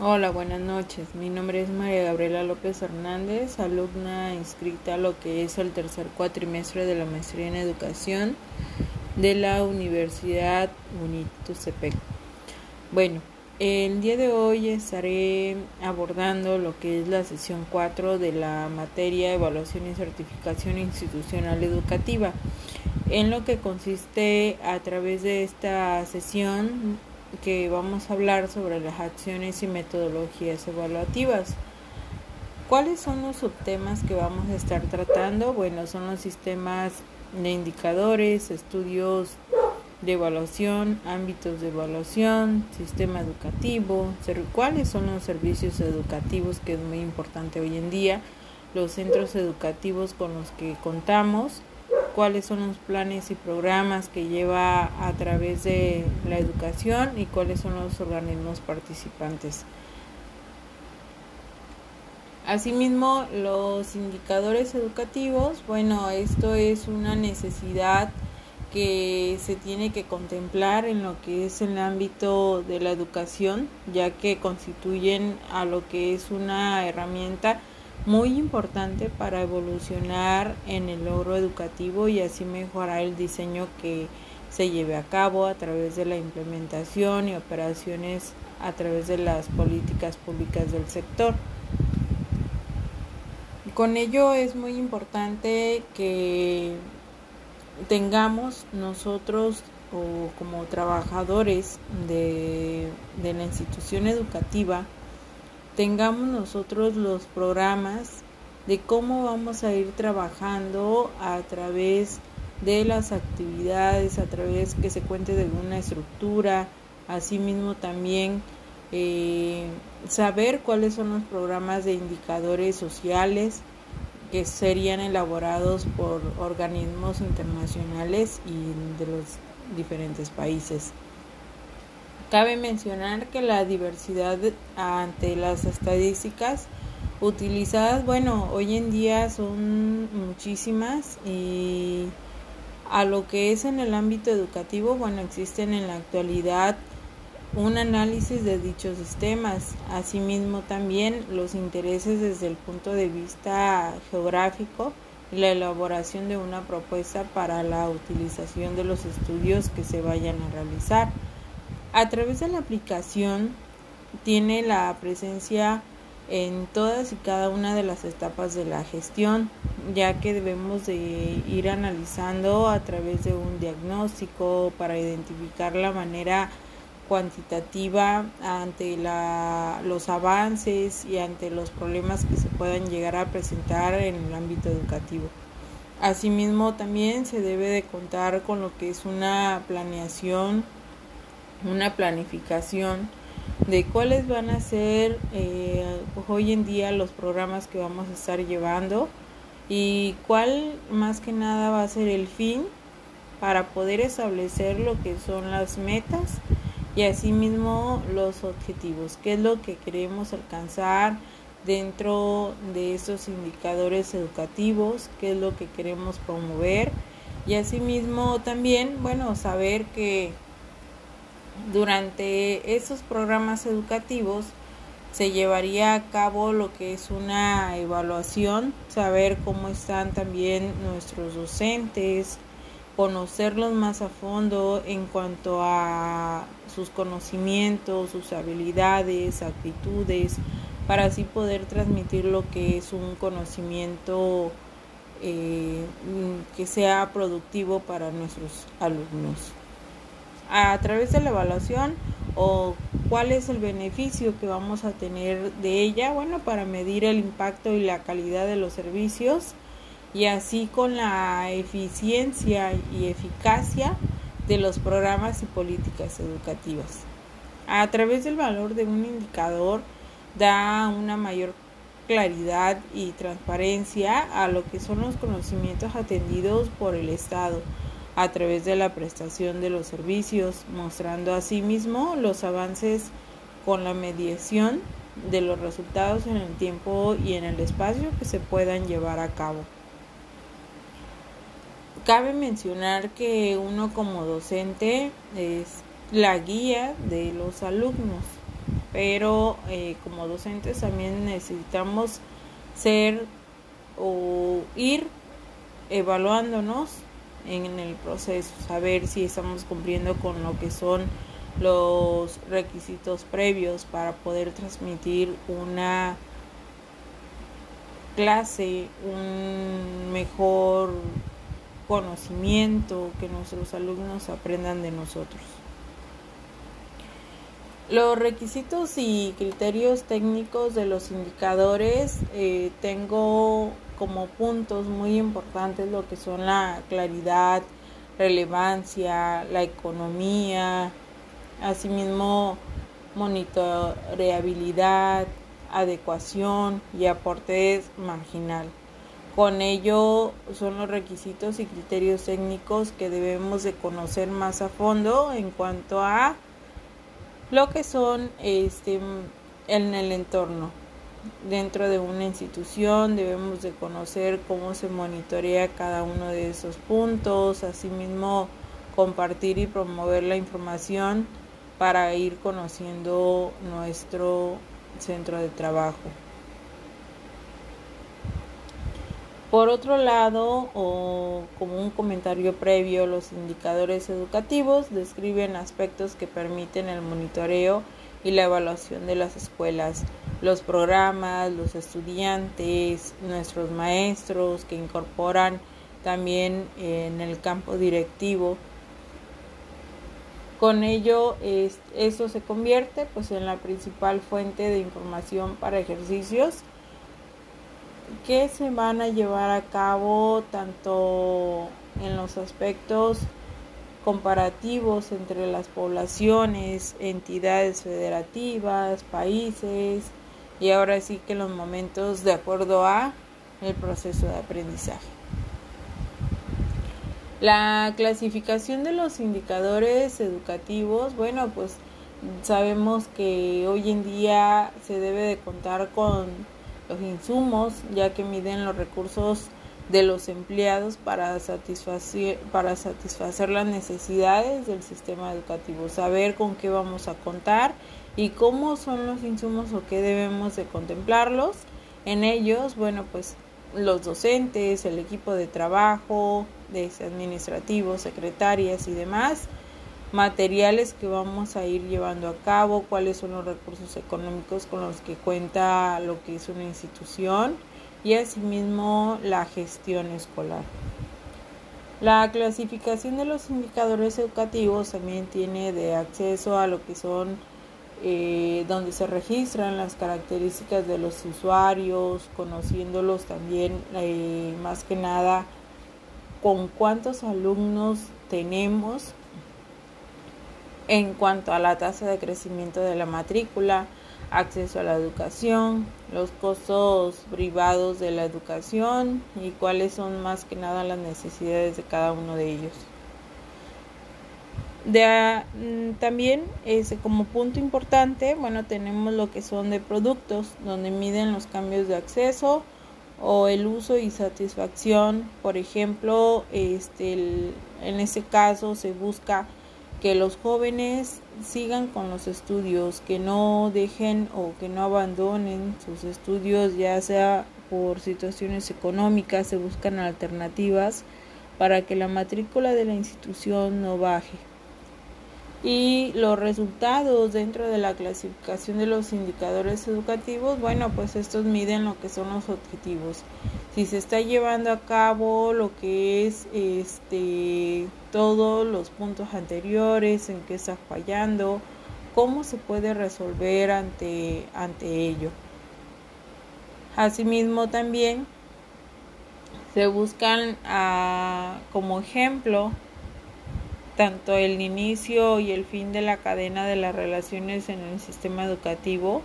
Hola, buenas noches. Mi nombre es María Gabriela López Hernández, alumna inscrita a lo que es el tercer cuatrimestre de la maestría en educación de la Universidad UNITUCEPEC. Bueno, el día de hoy estaré abordando lo que es la sesión 4 de la materia Evaluación y Certificación Institucional Educativa, en lo que consiste a través de esta sesión que vamos a hablar sobre las acciones y metodologías evaluativas. ¿Cuáles son los subtemas que vamos a estar tratando? Bueno, son los sistemas de indicadores, estudios de evaluación, ámbitos de evaluación, sistema educativo, cuáles son los servicios educativos, que es muy importante hoy en día, los centros educativos con los que contamos, cuáles son los planes y programas que lleva a través de la educación y cuáles son los organismos participantes. Asimismo, los indicadores educativos, bueno, esto es una necesidad que se tiene que contemplar en lo que es el ámbito de la educación, ya que constituyen a lo que es una herramienta muy importante para evolucionar en el logro educativo y así mejorar el diseño que se lleve a cabo a través de la implementación y operaciones a través de las políticas públicas del sector. Con ello es muy importante que tengamos nosotros o como trabajadores de, de la institución educativa tengamos nosotros los programas de cómo vamos a ir trabajando a través de las actividades, a través que se cuente de una estructura, asimismo también eh, saber cuáles son los programas de indicadores sociales que serían elaborados por organismos internacionales y de los diferentes países. Cabe mencionar que la diversidad ante las estadísticas utilizadas, bueno, hoy en día son muchísimas y a lo que es en el ámbito educativo, bueno, existen en la actualidad un análisis de dichos sistemas, asimismo también los intereses desde el punto de vista geográfico y la elaboración de una propuesta para la utilización de los estudios que se vayan a realizar. A través de la aplicación tiene la presencia en todas y cada una de las etapas de la gestión, ya que debemos de ir analizando a través de un diagnóstico para identificar la manera cuantitativa ante la, los avances y ante los problemas que se puedan llegar a presentar en el ámbito educativo. Asimismo, también se debe de contar con lo que es una planeación una planificación de cuáles van a ser eh, hoy en día los programas que vamos a estar llevando y cuál más que nada va a ser el fin para poder establecer lo que son las metas y asimismo los objetivos, qué es lo que queremos alcanzar dentro de estos indicadores educativos, qué es lo que queremos promover y asimismo también, bueno, saber que durante esos programas educativos se llevaría a cabo lo que es una evaluación, saber cómo están también nuestros docentes, conocerlos más a fondo en cuanto a sus conocimientos, sus habilidades, actitudes, para así poder transmitir lo que es un conocimiento eh, que sea productivo para nuestros alumnos a través de la evaluación o cuál es el beneficio que vamos a tener de ella, bueno, para medir el impacto y la calidad de los servicios y así con la eficiencia y eficacia de los programas y políticas educativas. A través del valor de un indicador da una mayor claridad y transparencia a lo que son los conocimientos atendidos por el Estado a través de la prestación de los servicios, mostrando asimismo los avances con la mediación de los resultados en el tiempo y en el espacio que se puedan llevar a cabo. Cabe mencionar que uno como docente es la guía de los alumnos pero eh, como docentes también necesitamos ser o ir evaluándonos en el proceso, saber si estamos cumpliendo con lo que son los requisitos previos para poder transmitir una clase, un mejor conocimiento, que nuestros alumnos aprendan de nosotros. Los requisitos y criterios técnicos de los indicadores eh, tengo como puntos muy importantes lo que son la claridad, relevancia, la economía, asimismo monitoreabilidad, adecuación y aporte marginal. Con ello son los requisitos y criterios técnicos que debemos de conocer más a fondo en cuanto a lo que son este en el entorno. Dentro de una institución debemos de conocer cómo se monitorea cada uno de esos puntos, asimismo compartir y promover la información para ir conociendo nuestro centro de trabajo. Por otro lado, o como un comentario previo, los indicadores educativos describen aspectos que permiten el monitoreo y la evaluación de las escuelas, los programas, los estudiantes, nuestros maestros que incorporan también en el campo directivo. Con ello, esto se convierte pues, en la principal fuente de información para ejercicios que se van a llevar a cabo tanto en los aspectos comparativos entre las poblaciones, entidades federativas, países y ahora sí que los momentos de acuerdo a el proceso de aprendizaje. La clasificación de los indicadores educativos, bueno, pues sabemos que hoy en día se debe de contar con los insumos, ya que miden los recursos de los empleados para satisfacer, para satisfacer las necesidades del sistema educativo, saber con qué vamos a contar y cómo son los insumos o qué debemos de contemplarlos. En ellos, bueno, pues los docentes, el equipo de trabajo, de administrativos, secretarias y demás, materiales que vamos a ir llevando a cabo, cuáles son los recursos económicos con los que cuenta lo que es una institución y asimismo la gestión escolar. La clasificación de los indicadores educativos también tiene de acceso a lo que son eh, donde se registran las características de los usuarios, conociéndolos también eh, más que nada con cuántos alumnos tenemos en cuanto a la tasa de crecimiento de la matrícula, acceso a la educación, los costos privados de la educación y cuáles son más que nada las necesidades de cada uno de ellos. De, mm, también como punto importante, bueno, tenemos lo que son de productos, donde miden los cambios de acceso o el uso y satisfacción. Por ejemplo, este, en este caso se busca que los jóvenes sigan con los estudios, que no dejen o que no abandonen sus estudios, ya sea por situaciones económicas, se buscan alternativas para que la matrícula de la institución no baje y los resultados dentro de la clasificación de los indicadores educativos, bueno, pues estos miden lo que son los objetivos. Si se está llevando a cabo lo que es este todos los puntos anteriores, en qué está fallando, cómo se puede resolver ante ante ello. Asimismo también se buscan ah, como ejemplo tanto el inicio y el fin de la cadena de las relaciones en el sistema educativo,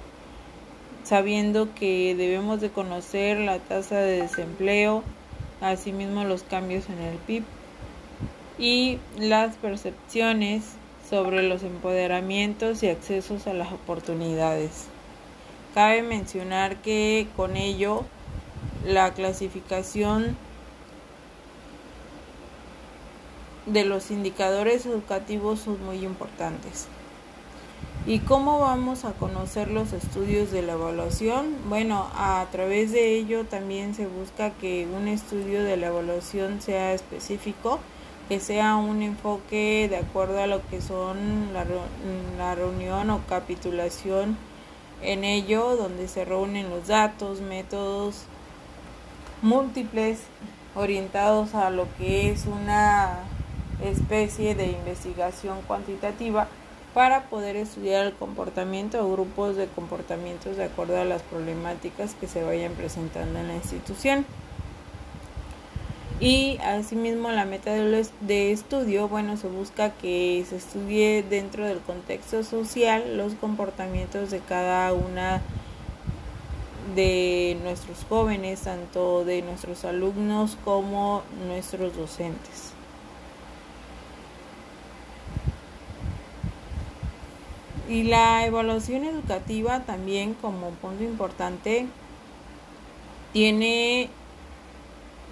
sabiendo que debemos de conocer la tasa de desempleo, asimismo los cambios en el PIB y las percepciones sobre los empoderamientos y accesos a las oportunidades. Cabe mencionar que con ello la clasificación de los indicadores educativos son muy importantes. ¿Y cómo vamos a conocer los estudios de la evaluación? Bueno, a través de ello también se busca que un estudio de la evaluación sea específico, que sea un enfoque de acuerdo a lo que son la, la reunión o capitulación en ello, donde se reúnen los datos, métodos múltiples orientados a lo que es una especie de investigación cuantitativa para poder estudiar el comportamiento o grupos de comportamientos de acuerdo a las problemáticas que se vayan presentando en la institución. Y asimismo la meta de estudio, bueno, se busca que se estudie dentro del contexto social los comportamientos de cada una de nuestros jóvenes, tanto de nuestros alumnos como nuestros docentes. Y la evaluación educativa también como punto importante tiene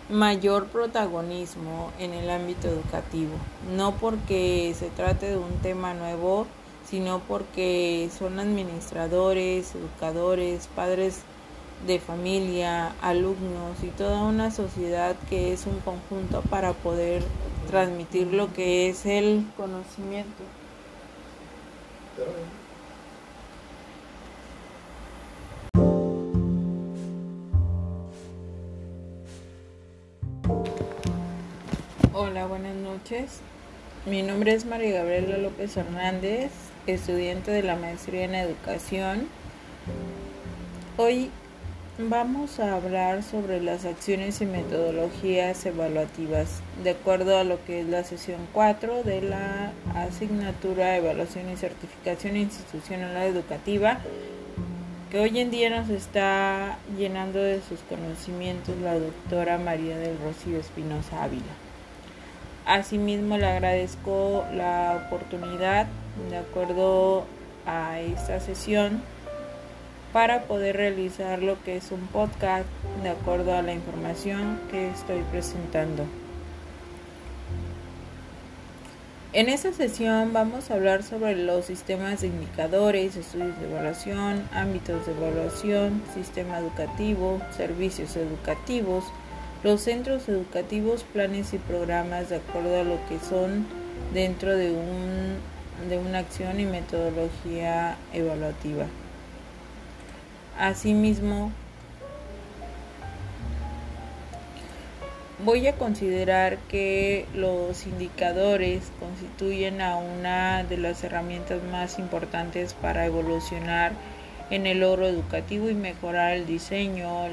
mayor protagonismo en el ámbito educativo, no porque se trate de un tema nuevo, sino porque son administradores, educadores, padres de familia, alumnos y toda una sociedad que es un conjunto para poder transmitir lo que es el conocimiento. Hola, buenas noches. Mi nombre es María Gabriela López Hernández, estudiante de la maestría en educación. Hoy vamos a hablar sobre las acciones y metodologías evaluativas, de acuerdo a lo que es la sesión 4 de la asignatura Evaluación y Certificación Institucional Educativa, que hoy en día nos está llenando de sus conocimientos la doctora María del Rocío Espinosa Ávila. Asimismo, le agradezco la oportunidad, de acuerdo a esta sesión, para poder realizar lo que es un podcast de acuerdo a la información que estoy presentando. En esta sesión vamos a hablar sobre los sistemas de indicadores, estudios de evaluación, ámbitos de evaluación, sistema educativo, servicios educativos, los centros educativos, planes y programas de acuerdo a lo que son dentro de, un, de una acción y metodología evaluativa. Asimismo, voy a considerar que los indicadores constituyen a una de las herramientas más importantes para evolucionar en el logro educativo y mejorar el diseño,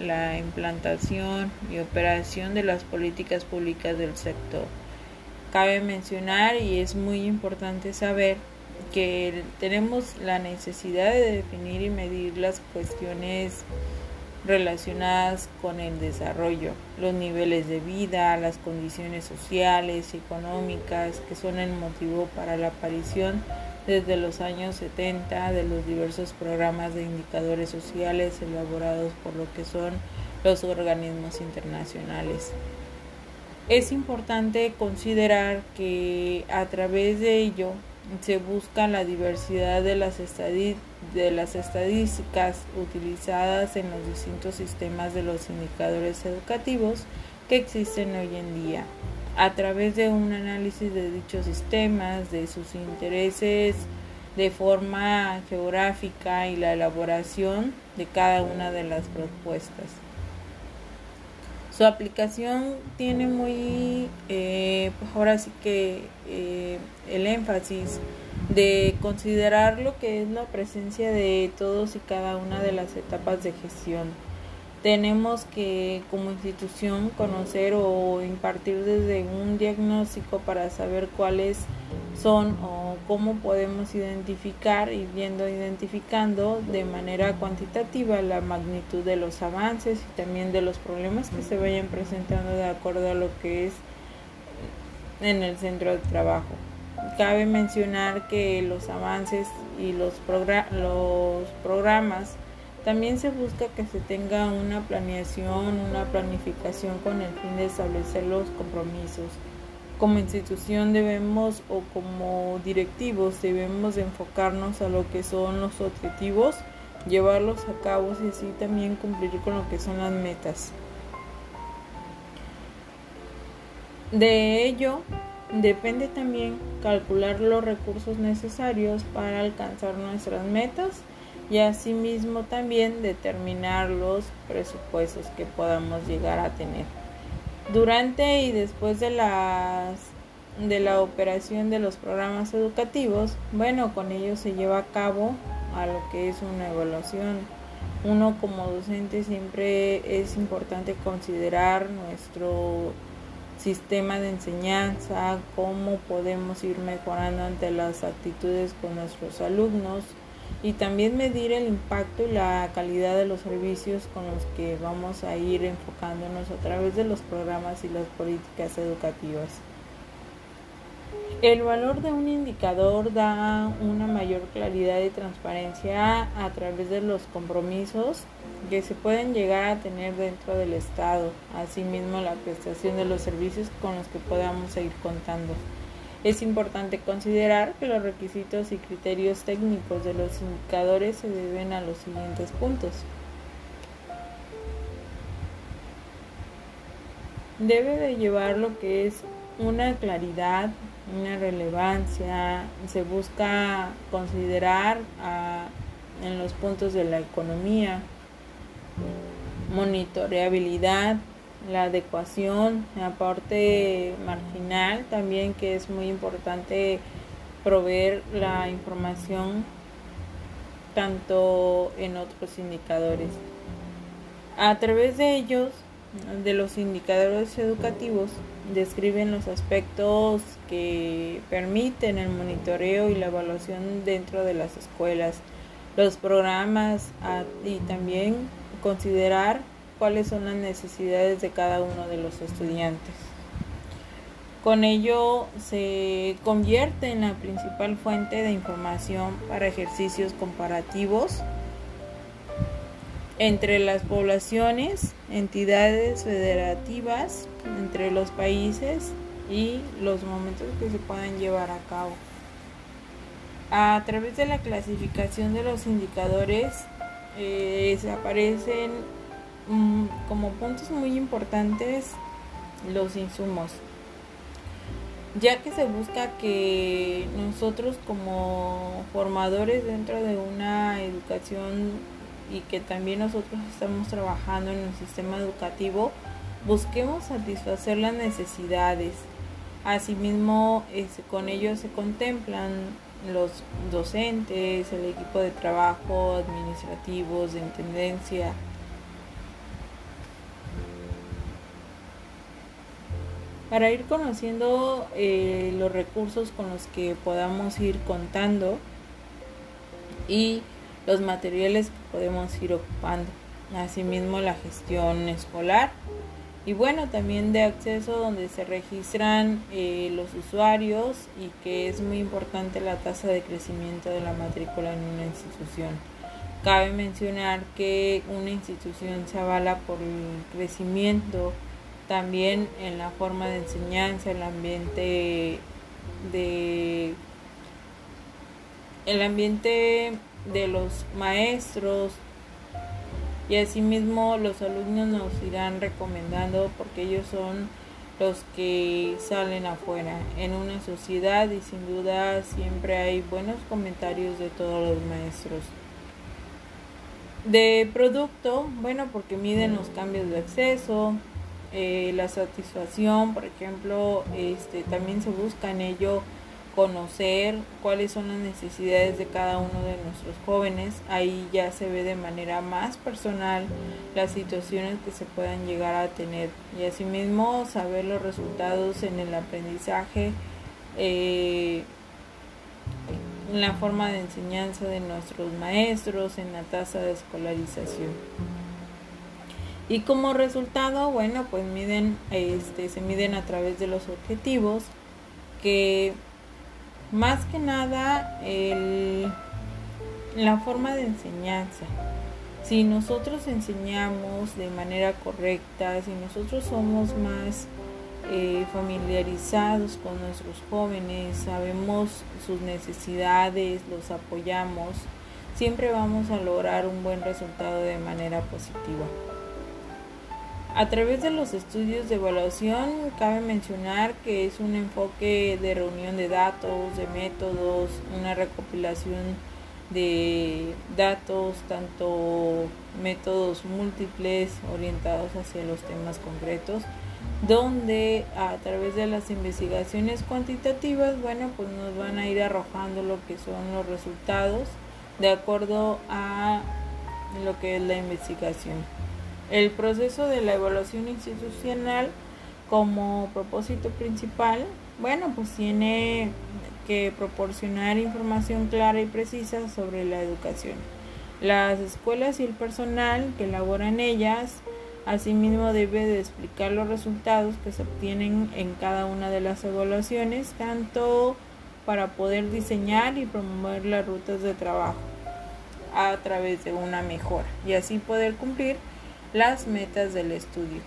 la, implantación y operación de las políticas públicas del sector. Cabe mencionar y es muy importante saber que tenemos la necesidad de definir y medir las cuestiones relacionadas con el desarrollo, los niveles de vida, las condiciones sociales y económicas que son el motivo para la aparición desde los años 70 de los diversos programas de indicadores sociales elaborados por lo que son los organismos internacionales. Es importante considerar que a través de ello se busca la diversidad de las, estadísticas utilizadas en los distintos sistemas de los indicadores educativos que existen hoy en día a través de un análisis de dichos sistemas, de sus intereses de forma geográfica y la elaboración de cada una de las propuestas. Su aplicación tiene muy, eh, pues ahora sí que eh, el énfasis de considerar lo que es la presencia de todos y cada una de las etapas de gestión tenemos que como institución conocer o impartir desde un diagnóstico para saber cuáles son o cómo podemos identificar y viendo identificando de manera cuantitativa la magnitud de los avances y también de los problemas que se vayan presentando de acuerdo a lo que es en el centro de trabajo. Cabe mencionar que los avances y los, los programas también se busca que se tenga una planeación, una planificación con el fin de establecer los compromisos como institución debemos o como directivos debemos enfocarnos a lo que son los objetivos, llevarlos a cabo y así también cumplir con lo que son las metas. De ello depende también calcular los recursos necesarios para alcanzar nuestras metas y asimismo también determinar los presupuestos que podamos llegar a tener. Durante y después de las de la operación de los programas educativos, bueno, con ello se lleva a cabo a lo que es una evaluación. Uno como docente siempre es importante considerar nuestro sistema de enseñanza, cómo podemos ir mejorando ante las actitudes con nuestros alumnos, y también medir el impacto y la calidad de los servicios con los que vamos a ir enfocándonos a través de los programas y las políticas educativas. El valor de un indicador da una mayor claridad y transparencia a través de los compromisos que se pueden llegar a tener dentro del Estado, asimismo la prestación de los servicios con los que podamos seguir contando. Es importante considerar que los requisitos y criterios técnicos de los indicadores se deben a los siguientes puntos. Debe de llevar lo que es una claridad, una relevancia, se busca considerar en los puntos de la economía, monitoreabilidad, la adecuación, aporte marginal también que es muy importante proveer la información tanto en otros indicadores. A través de ellos, de los indicadores educativos, describen los aspectos que permiten el monitoreo y la evaluación dentro de las escuelas, los programas y también considerar cuáles son las necesidades de cada uno de los estudiantes. Con ello se convierte en la principal fuente de información para ejercicios comparativos entre las poblaciones, entidades federativas, entre los países y los momentos que se puedan llevar a cabo. A través de la clasificación de los indicadores eh, se aparecen como puntos muy importantes los insumos. Ya que se busca que nosotros como formadores dentro de una educación y que también nosotros estamos trabajando en el sistema educativo busquemos satisfacer las necesidades. Asimismo este, con ello se contemplan los docentes el equipo de trabajo administrativos de intendencia para ir conociendo eh, los recursos con los que podamos ir contando y los materiales que podemos ir ocupando. Asimismo la gestión escolar y bueno también de acceso donde se registran eh, los usuarios y que es muy importante la tasa de crecimiento de la matrícula en una institución. Cabe mencionar que una institución se avala por el crecimiento también en la forma de enseñanza, el ambiente de el ambiente de los maestros y asimismo los alumnos nos irán recomendando porque ellos son los que salen afuera en una sociedad y sin duda siempre hay buenos comentarios de todos los maestros. De producto, bueno, porque miden los cambios de acceso, eh, la satisfacción, por ejemplo, este, también se busca en ello conocer cuáles son las necesidades de cada uno de nuestros jóvenes. Ahí ya se ve de manera más personal las situaciones que se puedan llegar a tener y asimismo saber los resultados en el aprendizaje, eh, en la forma de enseñanza de nuestros maestros, en la tasa de escolarización. Y como resultado, bueno, pues miden, este, se miden a través de los objetivos, que más que nada el, la forma de enseñanza. Si nosotros enseñamos de manera correcta, si nosotros somos más eh, familiarizados con nuestros jóvenes, sabemos sus necesidades, los apoyamos, siempre vamos a lograr un buen resultado de manera positiva. A través de los estudios de evaluación, cabe mencionar que es un enfoque de reunión de datos, de métodos, una recopilación de datos, tanto métodos múltiples orientados hacia los temas concretos, donde a través de las investigaciones cuantitativas, bueno, pues nos van a ir arrojando lo que son los resultados de acuerdo a lo que es la investigación. El proceso de la evaluación institucional como propósito principal, bueno, pues tiene que proporcionar información clara y precisa sobre la educación. Las escuelas y el personal que labora en ellas asimismo debe de explicar los resultados que se obtienen en cada una de las evaluaciones, tanto para poder diseñar y promover las rutas de trabajo a través de una mejora y así poder cumplir las metas del estudio.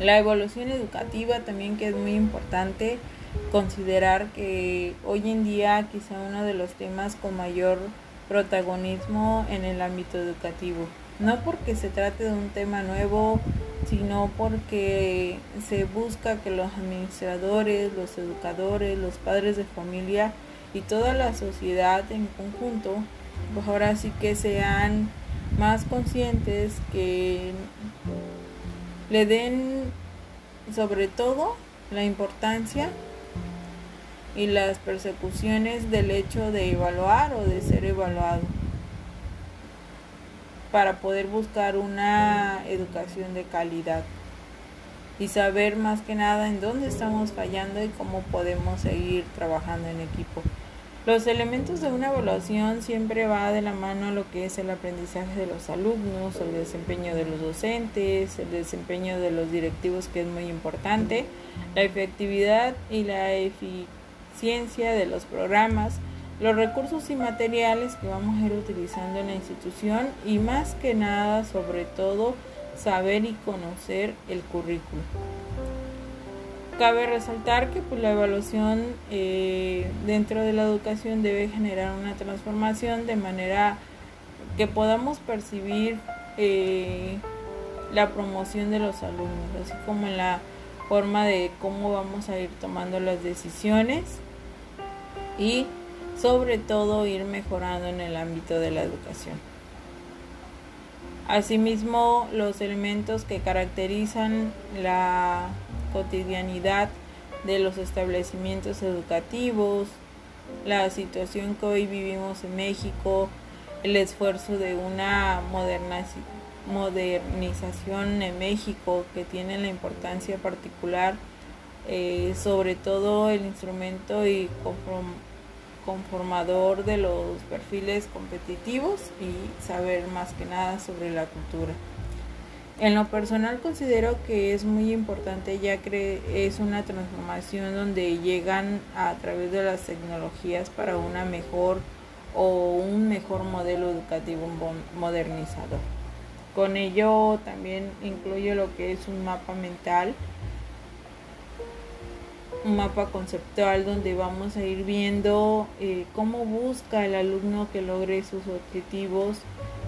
La evolución educativa también que es muy importante considerar que hoy en día quizá uno de los temas con mayor protagonismo en el ámbito educativo. No porque se trate de un tema nuevo, sino porque se busca que los administradores, los educadores, los padres de familia y toda la sociedad en conjunto, pues ahora sí que sean más conscientes, que le den sobre todo la importancia y las persecuciones del hecho de evaluar o de ser evaluado para poder buscar una educación de calidad y saber más que nada en dónde estamos fallando y cómo podemos seguir trabajando en equipo. Los elementos de una evaluación siempre va de la mano a lo que es el aprendizaje de los alumnos, el desempeño de los docentes, el desempeño de los directivos que es muy importante, la efectividad y la eficiencia de los programas, los recursos y materiales que vamos a ir utilizando en la institución y más que nada, sobre todo, saber y conocer el currículo. Cabe resaltar que pues, la evaluación eh, dentro de la educación debe generar una transformación de manera que podamos percibir eh, la promoción de los alumnos, así como en la forma de cómo vamos a ir tomando las decisiones y sobre todo ir mejorando en el ámbito de la educación. Asimismo, los elementos que caracterizan la cotidianidad de los establecimientos educativos, la situación que hoy vivimos en México, el esfuerzo de una modernización en México que tiene la importancia particular, eh, sobre todo el instrumento y conformador de los perfiles competitivos y saber más que nada sobre la cultura. En lo personal considero que es muy importante ya que es una transformación donde llegan a través de las tecnologías para una mejor o un mejor modelo educativo modernizador. Con ello también incluye lo que es un mapa mental un mapa conceptual donde vamos a ir viendo eh, cómo busca el alumno que logre sus objetivos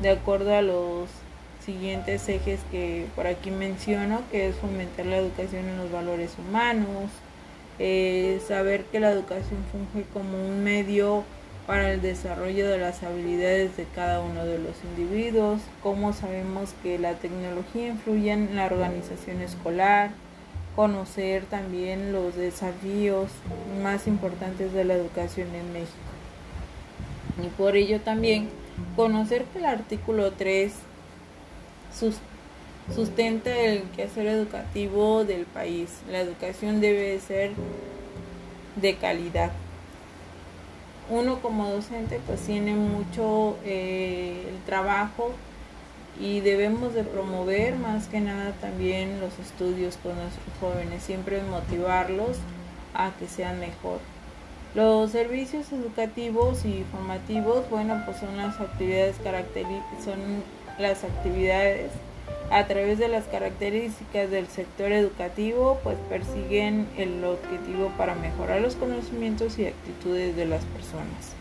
de acuerdo a los siguientes ejes que por aquí menciono, que es fomentar la educación en los valores humanos, eh, saber que la educación funge como un medio para el desarrollo de las habilidades de cada uno de los individuos, cómo sabemos que la tecnología influye en la organización escolar, conocer también los desafíos más importantes de la educación en México. Y por ello también conocer que el artículo 3 sustenta el quehacer educativo del país. La educación debe ser de calidad. Uno como docente pues tiene mucho eh, el trabajo y debemos de promover más que nada también los estudios con nuestros jóvenes, siempre motivarlos a que sean mejor. Los servicios educativos y formativos, bueno, pues son las actividades son las actividades a través de las características del sector educativo, pues persiguen el objetivo para mejorar los conocimientos y actitudes de las personas.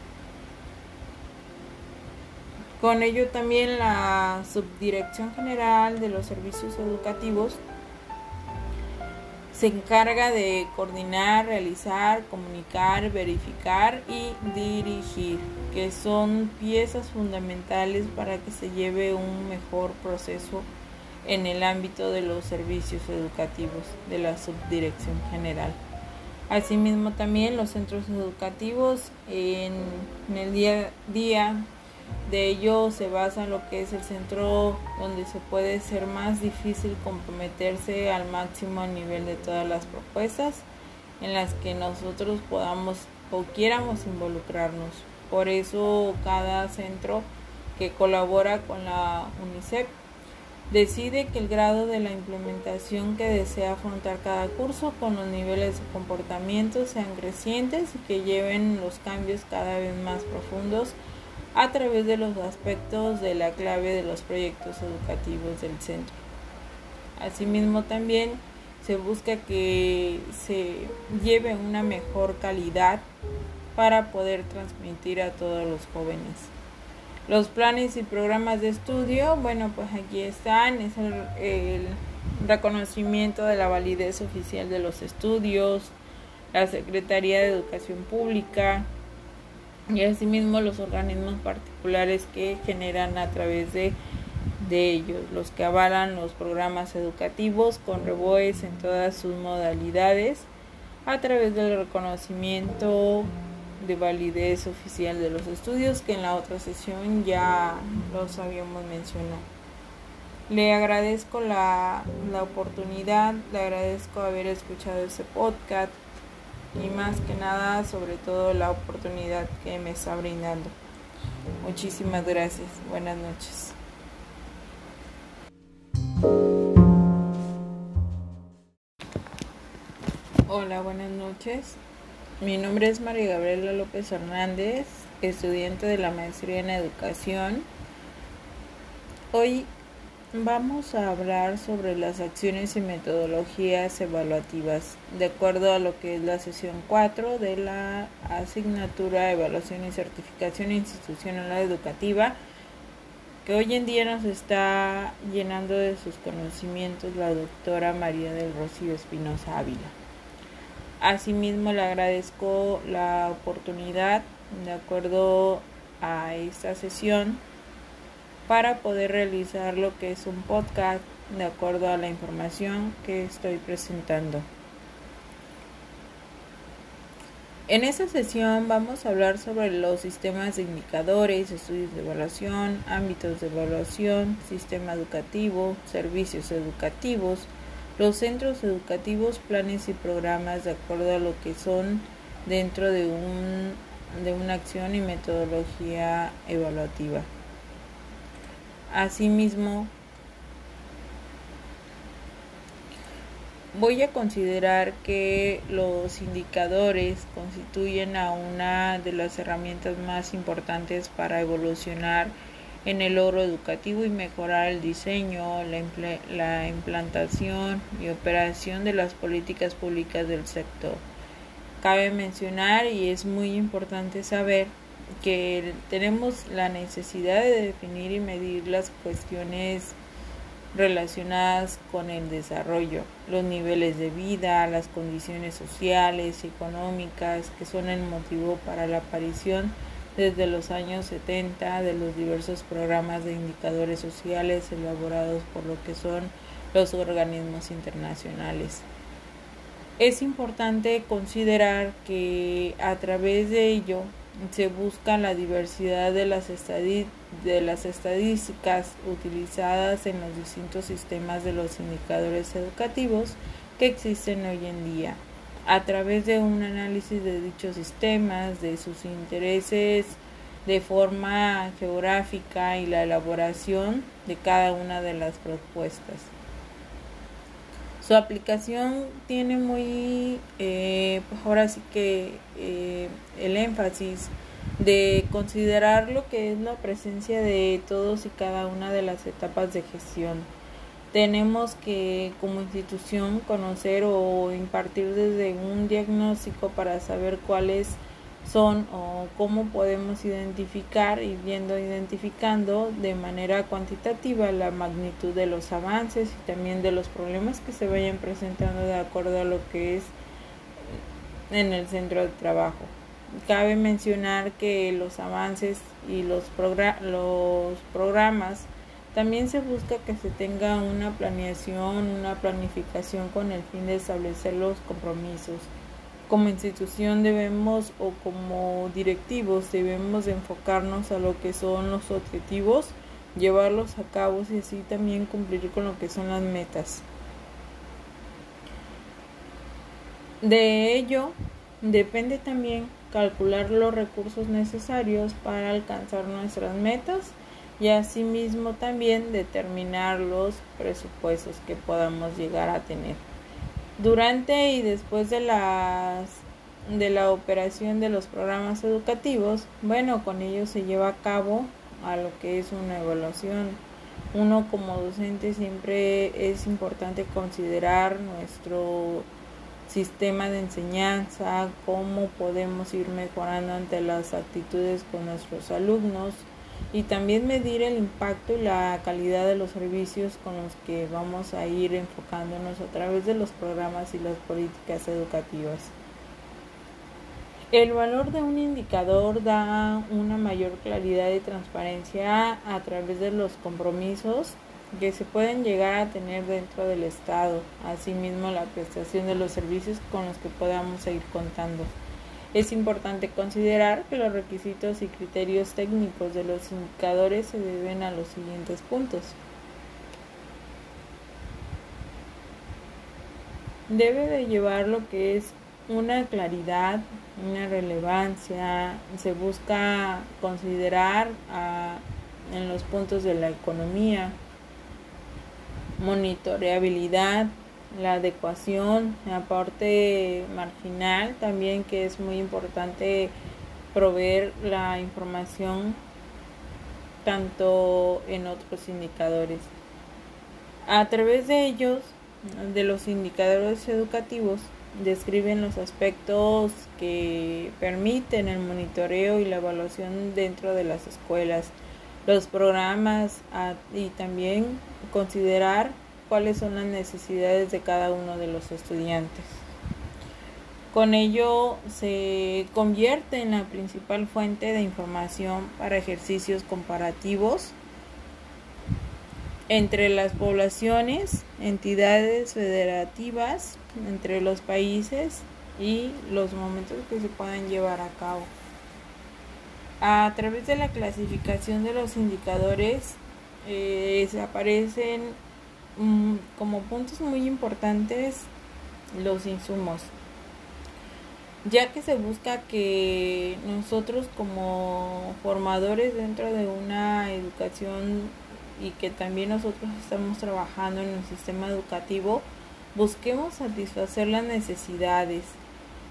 Con ello también la Subdirección General de los Servicios Educativos se encarga de coordinar, realizar, comunicar, verificar y dirigir, que son piezas fundamentales para que se lleve un mejor proceso en el ámbito de los servicios educativos de la Subdirección General. Asimismo también los centros educativos en, el día a día de ello se basa en lo que es el centro donde se puede ser más difícil comprometerse al máximo nivel de todas las propuestas en las que nosotros podamos o quieramos involucrarnos. Por eso cada centro que colabora con la UNICEF decide que el grado de la implementación que desea afrontar cada curso con los niveles de comportamiento sean crecientes y que lleven los cambios cada vez más profundos a través de los aspectos de la clave de los proyectos educativos del centro. Asimismo también se busca que se lleve una mejor calidad para poder transmitir a todos los jóvenes. Los planes y programas de estudio, bueno, pues aquí están, es el, reconocimiento de la validez oficial de los estudios, la Secretaría de Educación Pública, y asimismo los organismos particulares que generan a través de, de ellos, los que avalan los programas educativos con reboes en todas sus modalidades a través del reconocimiento de validez oficial de los estudios que en la otra sesión ya los habíamos mencionado. Le agradezco la, la oportunidad, le agradezco haber escuchado ese podcast y más que nada sobre todo la oportunidad que me está brindando. Muchísimas gracias. Buenas noches. Hola, buenas noches. Mi nombre es María Gabriela López Hernández, estudiante de la maestría en educación. Hoy Vamos a hablar sobre las acciones y metodologías evaluativas, de acuerdo a lo que es la sesión 4 de la asignatura Evaluación y Certificación Institucional Educativa, que hoy en día nos está llenando de sus conocimientos la doctora María del Rocío Espinosa Ávila. Asimismo, le agradezco la oportunidad, de acuerdo a esta sesión, para poder realizar lo que es un podcast de acuerdo a la información que estoy presentando. En esta sesión vamos a hablar sobre los sistemas de indicadores, estudios de evaluación, ámbitos de evaluación, sistema educativo, servicios educativos, los centros educativos, planes y programas de acuerdo a lo que son dentro de, un, de una acción y metodología evaluativa. Asimismo, voy a considerar que los indicadores constituyen a una de las herramientas más importantes para evolucionar en el logro educativo y mejorar el diseño, la, la, implantación y operación de las políticas públicas del sector. Cabe mencionar y es muy importante saber que tenemos la necesidad de definir y medir las cuestiones relacionadas con el desarrollo, los niveles de vida, las condiciones sociales y económicas que son el motivo para la aparición desde los años 70 de los diversos programas de indicadores sociales elaborados por lo que son los organismos internacionales. Es importante considerar que a través de ello se busca la diversidad de las, de las estadísticas utilizadas en los distintos sistemas de los indicadores educativos que existen hoy en día, a través de un análisis de dichos sistemas, de sus intereses de forma geográfica y la elaboración de cada una de las propuestas. Su aplicación tiene muy, eh, pues ahora sí que eh, el énfasis de considerar lo que es la presencia de todos y cada una de las etapas de gestión, tenemos que como institución conocer o impartir desde un diagnóstico para saber cuáles son o cómo podemos identificar y viendo identificando de manera cuantitativa la magnitud de los avances y también de los problemas que se vayan presentando de acuerdo a lo que es en el centro de trabajo. Cabe mencionar que los avances y los, los programas también se busca que se tenga una planeación, una planificación con el fin de establecer los compromisos. Como institución debemos o como directivos debemos enfocarnos a lo que son los objetivos, llevarlos a cabo y así también cumplir con lo que son las metas. De ello depende también calcular los recursos necesarios para alcanzar nuestras metas y asimismo también determinar los presupuestos que podamos llegar a tener. Durante y después de las de la operación de los programas educativos, bueno, con ello se lleva a cabo a lo que es una evaluación. Uno como docente siempre es importante considerar nuestro sistema de enseñanza, cómo podemos ir mejorando ante las actitudes con nuestros alumnos, y también medir el impacto y la calidad de los servicios con los que vamos a ir enfocándonos a través de los programas y las políticas educativas. El valor de un indicador da una mayor claridad y transparencia a través de los compromisos que se pueden llegar a tener dentro del Estado, asimismo la prestación de los servicios con los que podamos seguir contando. Es importante considerar que los requisitos y criterios técnicos de los indicadores se deben a los siguientes puntos. Debe de llevar lo que es una claridad, una relevancia, se busca considerar en los puntos de la economía, monitoreabilidad, la adecuación, aporte marginal también que es muy importante proveer la información tanto en otros indicadores. A través de ellos, de los indicadores educativos, describen los aspectos que permiten el monitoreo y la evaluación dentro de las escuelas, los programas y también considerar cuáles son las necesidades de cada uno de los estudiantes. Con ello se convierte en la principal fuente de información para ejercicios comparativos entre las poblaciones, entidades federativas, entre los países y los momentos que se pueden llevar a cabo. A través de la clasificación de los indicadores eh, aparecen como puntos muy importantes los insumos. Ya que se busca que nosotros como formadores dentro de una educación y que también nosotros estamos trabajando en el sistema educativo busquemos satisfacer las necesidades.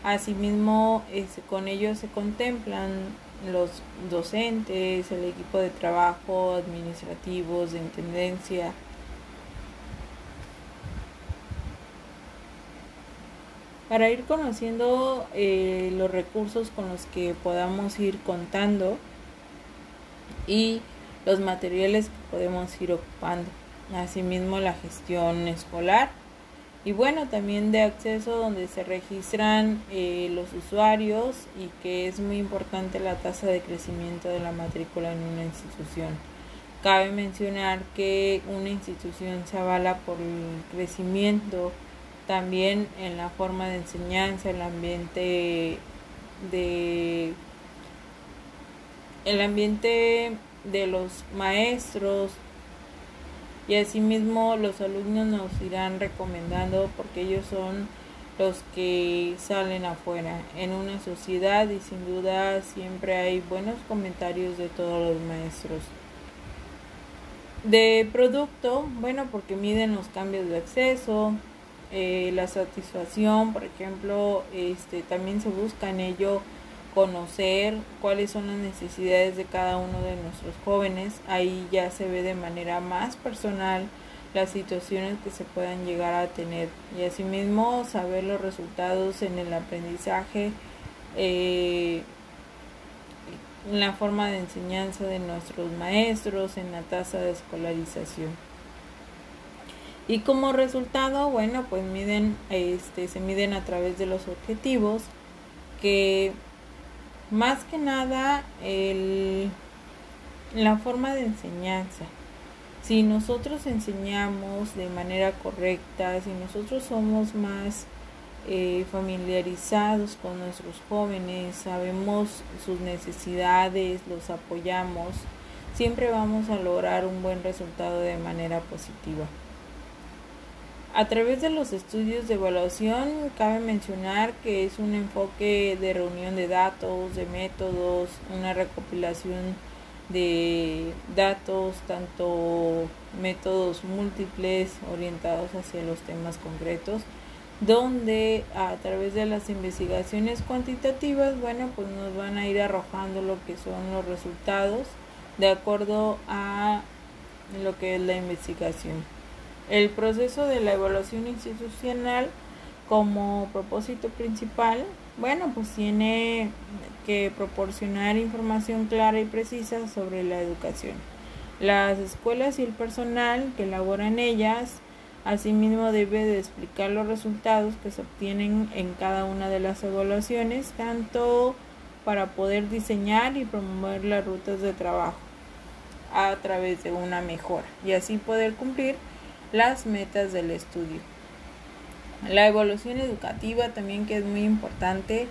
Asimismo con ello se contemplan los docentes el equipo de trabajo administrativos de intendencia para ir conociendo eh, los recursos con los que podamos ir contando y los materiales que podemos ir ocupando. Asimismo la gestión escolar y bueno, también de acceso donde se registran eh, los usuarios y que es muy importante la tasa de crecimiento de la matrícula en una institución. Cabe mencionar que una institución se avala por el crecimiento también en la forma de enseñanza, el ambiente de el ambiente de los maestros y asimismo los alumnos nos irán recomendando porque ellos son los que salen afuera en una sociedad y sin duda siempre hay buenos comentarios de todos los maestros. De producto, bueno, porque miden los cambios de acceso, eh, la satisfacción, por ejemplo, este, también se busca en ello conocer cuáles son las necesidades de cada uno de nuestros jóvenes. Ahí ya se ve de manera más personal las situaciones que se puedan llegar a tener y asimismo saber los resultados en el aprendizaje eh, en la forma de enseñanza de nuestros maestros en la tasa de escolarización y como resultado bueno pues miden este se miden a través de los objetivos que más que nada el, la forma de enseñanza si nosotros enseñamos de manera correcta, si nosotros somos más eh, familiarizados con nuestros jóvenes, sabemos sus necesidades, los apoyamos, siempre vamos a lograr un buen resultado de manera positiva. A través de los estudios de evaluación, cabe mencionar que es un enfoque de reunión de datos, de métodos, una recopilación de datos, tanto métodos múltiples orientados hacia los temas concretos, donde a través de las investigaciones cuantitativas, bueno, pues nos van a ir arrojando lo que son los resultados de acuerdo a lo que es la investigación. El proceso de la evaluación institucional como propósito principal, bueno, pues tiene que proporcionar información clara y precisa sobre la educación. Las escuelas y el personal que labora en ellas asimismo debe de explicar los resultados que se obtienen en cada una de las evaluaciones, tanto para poder diseñar y promover las rutas de trabajo a través de una mejora y así poder cumplir las metas del estudio. La evolución educativa también que es muy importante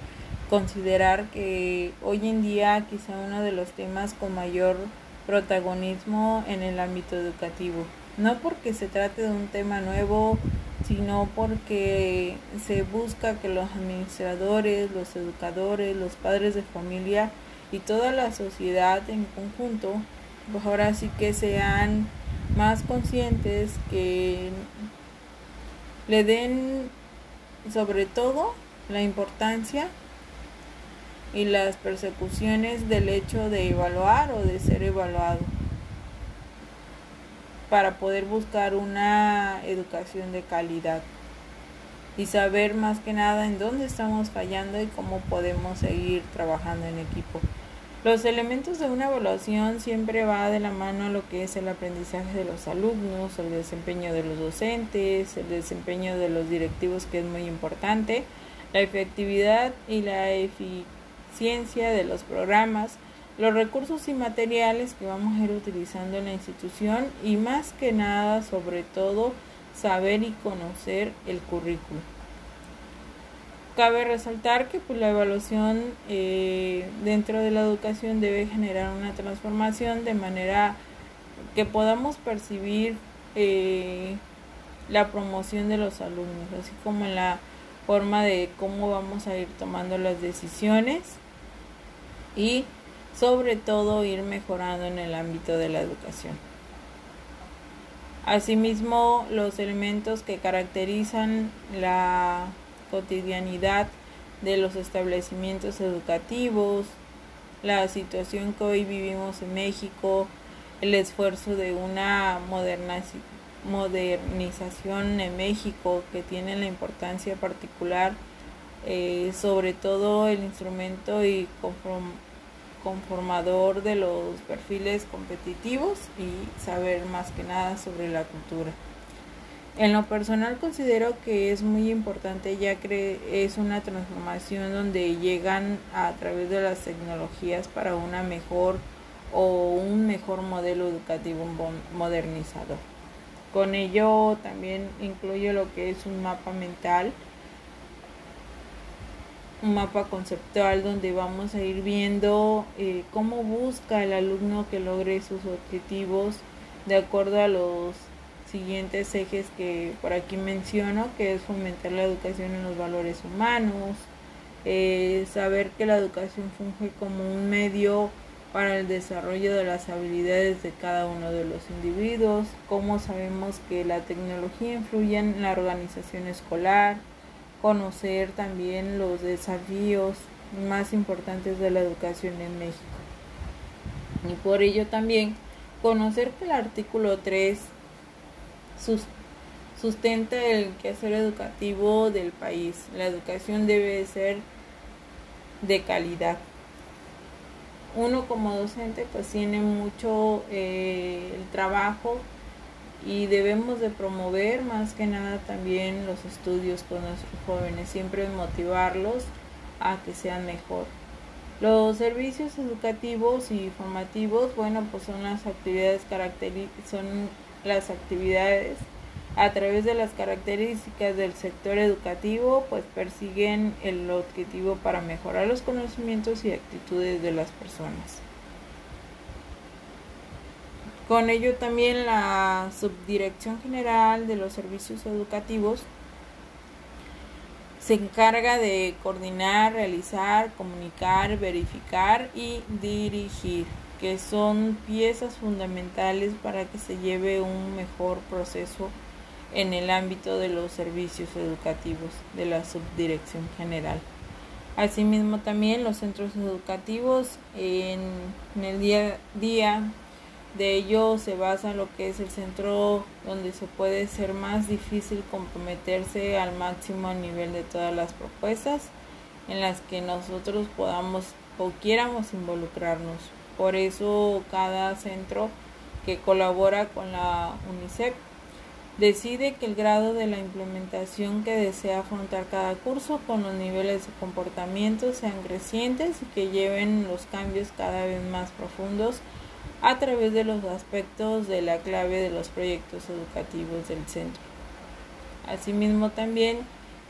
considerar que hoy en día quizá uno de los temas con mayor protagonismo en el ámbito educativo. No porque se trate de un tema nuevo, sino porque se busca que los administradores, los educadores, los padres de familia y toda la sociedad en conjunto, pues ahora sí que sean más conscientes, que le den sobre todo la importancia y las persecuciones del hecho de evaluar o de ser evaluado para poder buscar una educación de calidad y saber más que nada en dónde estamos fallando y cómo podemos seguir trabajando en equipo. Los elementos de una evaluación siempre va de la mano a lo que es el aprendizaje de los alumnos, el desempeño de los docentes, el desempeño de los directivos que es muy importante, la efectividad y la eficacia ciencia, de los programas, los recursos y materiales que vamos a ir utilizando en la institución y más que nada, sobre todo, saber y conocer el currículo. Cabe resaltar que pues, la evaluación eh, dentro de la educación debe generar una transformación de manera que podamos percibir eh, la promoción de los alumnos, así como en la forma de cómo vamos a ir tomando las decisiones y sobre todo ir mejorando en el ámbito de la educación. Asimismo, los elementos que caracterizan la cotidianidad de los establecimientos educativos, la situación que hoy vivimos en México, el esfuerzo de una modernización en México que tiene la importancia particular eh, sobre todo el instrumento y conformador de los perfiles competitivos y saber más que nada sobre la cultura. En lo personal considero que es muy importante ya que es una transformación donde llegan a través de las tecnologías para una mejor o un mejor modelo educativo modernizador. Con ello también incluye lo que es un mapa mental un mapa conceptual donde vamos a ir viendo eh, cómo busca el alumno que logre sus objetivos de acuerdo a los siguientes ejes que por aquí menciono, que es fomentar la educación en los valores humanos, eh, saber que la educación funge como un medio para el desarrollo de las habilidades de cada uno de los individuos, cómo sabemos que la tecnología influye en la organización escolar, conocer también los desafíos más importantes de la educación en México. Y por ello también conocer que el artículo 3 sustenta el quehacer educativo del país. La educación debe ser de calidad. Uno como docente pues tiene mucho eh, el trabajo y debemos de promover más que nada también los estudios con nuestros jóvenes, siempre motivarlos a que sean mejor. Los servicios educativos y formativos, bueno, pues son las actividades son las actividades a través de las características del sector educativo, pues persiguen el objetivo para mejorar los conocimientos y actitudes de las personas. Con ello también la Subdirección General de los Servicios Educativos se encarga de coordinar, realizar, comunicar, verificar y dirigir, que son piezas fundamentales para que se lleve un mejor proceso en el ámbito de los servicios educativos de la Subdirección General. Asimismo también los centros educativos en, el día a día de ello se basa lo que es el centro donde se puede ser más difícil comprometerse al máximo nivel de todas las propuestas en las que nosotros podamos o quieramos involucrarnos. Por eso cada centro que colabora con la UNICEF decide que el grado de la implementación que desea afrontar cada curso con los niveles de comportamiento sean crecientes y que lleven los cambios cada vez más profundos a través de los aspectos de la clave de los proyectos educativos del centro. Asimismo también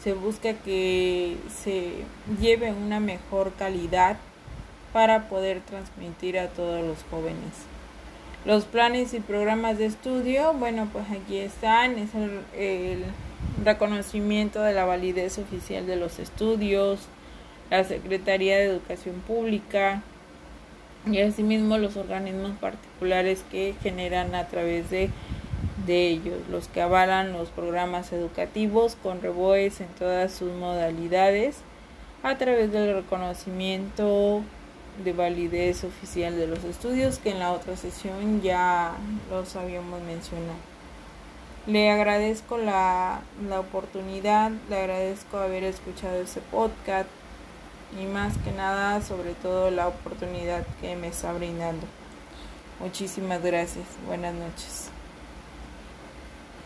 se busca que se lleve una mejor calidad para poder transmitir a todos los jóvenes. Los planes y programas de estudio, bueno, pues aquí están, es el, reconocimiento de la validez oficial de los estudios, la Secretaría de Educación Pública, y asimismo los organismos particulares que generan a través de, de ellos, los que avalan los programas educativos con reboes en todas sus modalidades a través del reconocimiento de validez oficial de los estudios que en la otra sesión ya los habíamos mencionado. Le agradezco la, la oportunidad, le agradezco haber escuchado ese podcast y más que nada sobre todo la oportunidad que me está brindando. Muchísimas gracias. Buenas noches.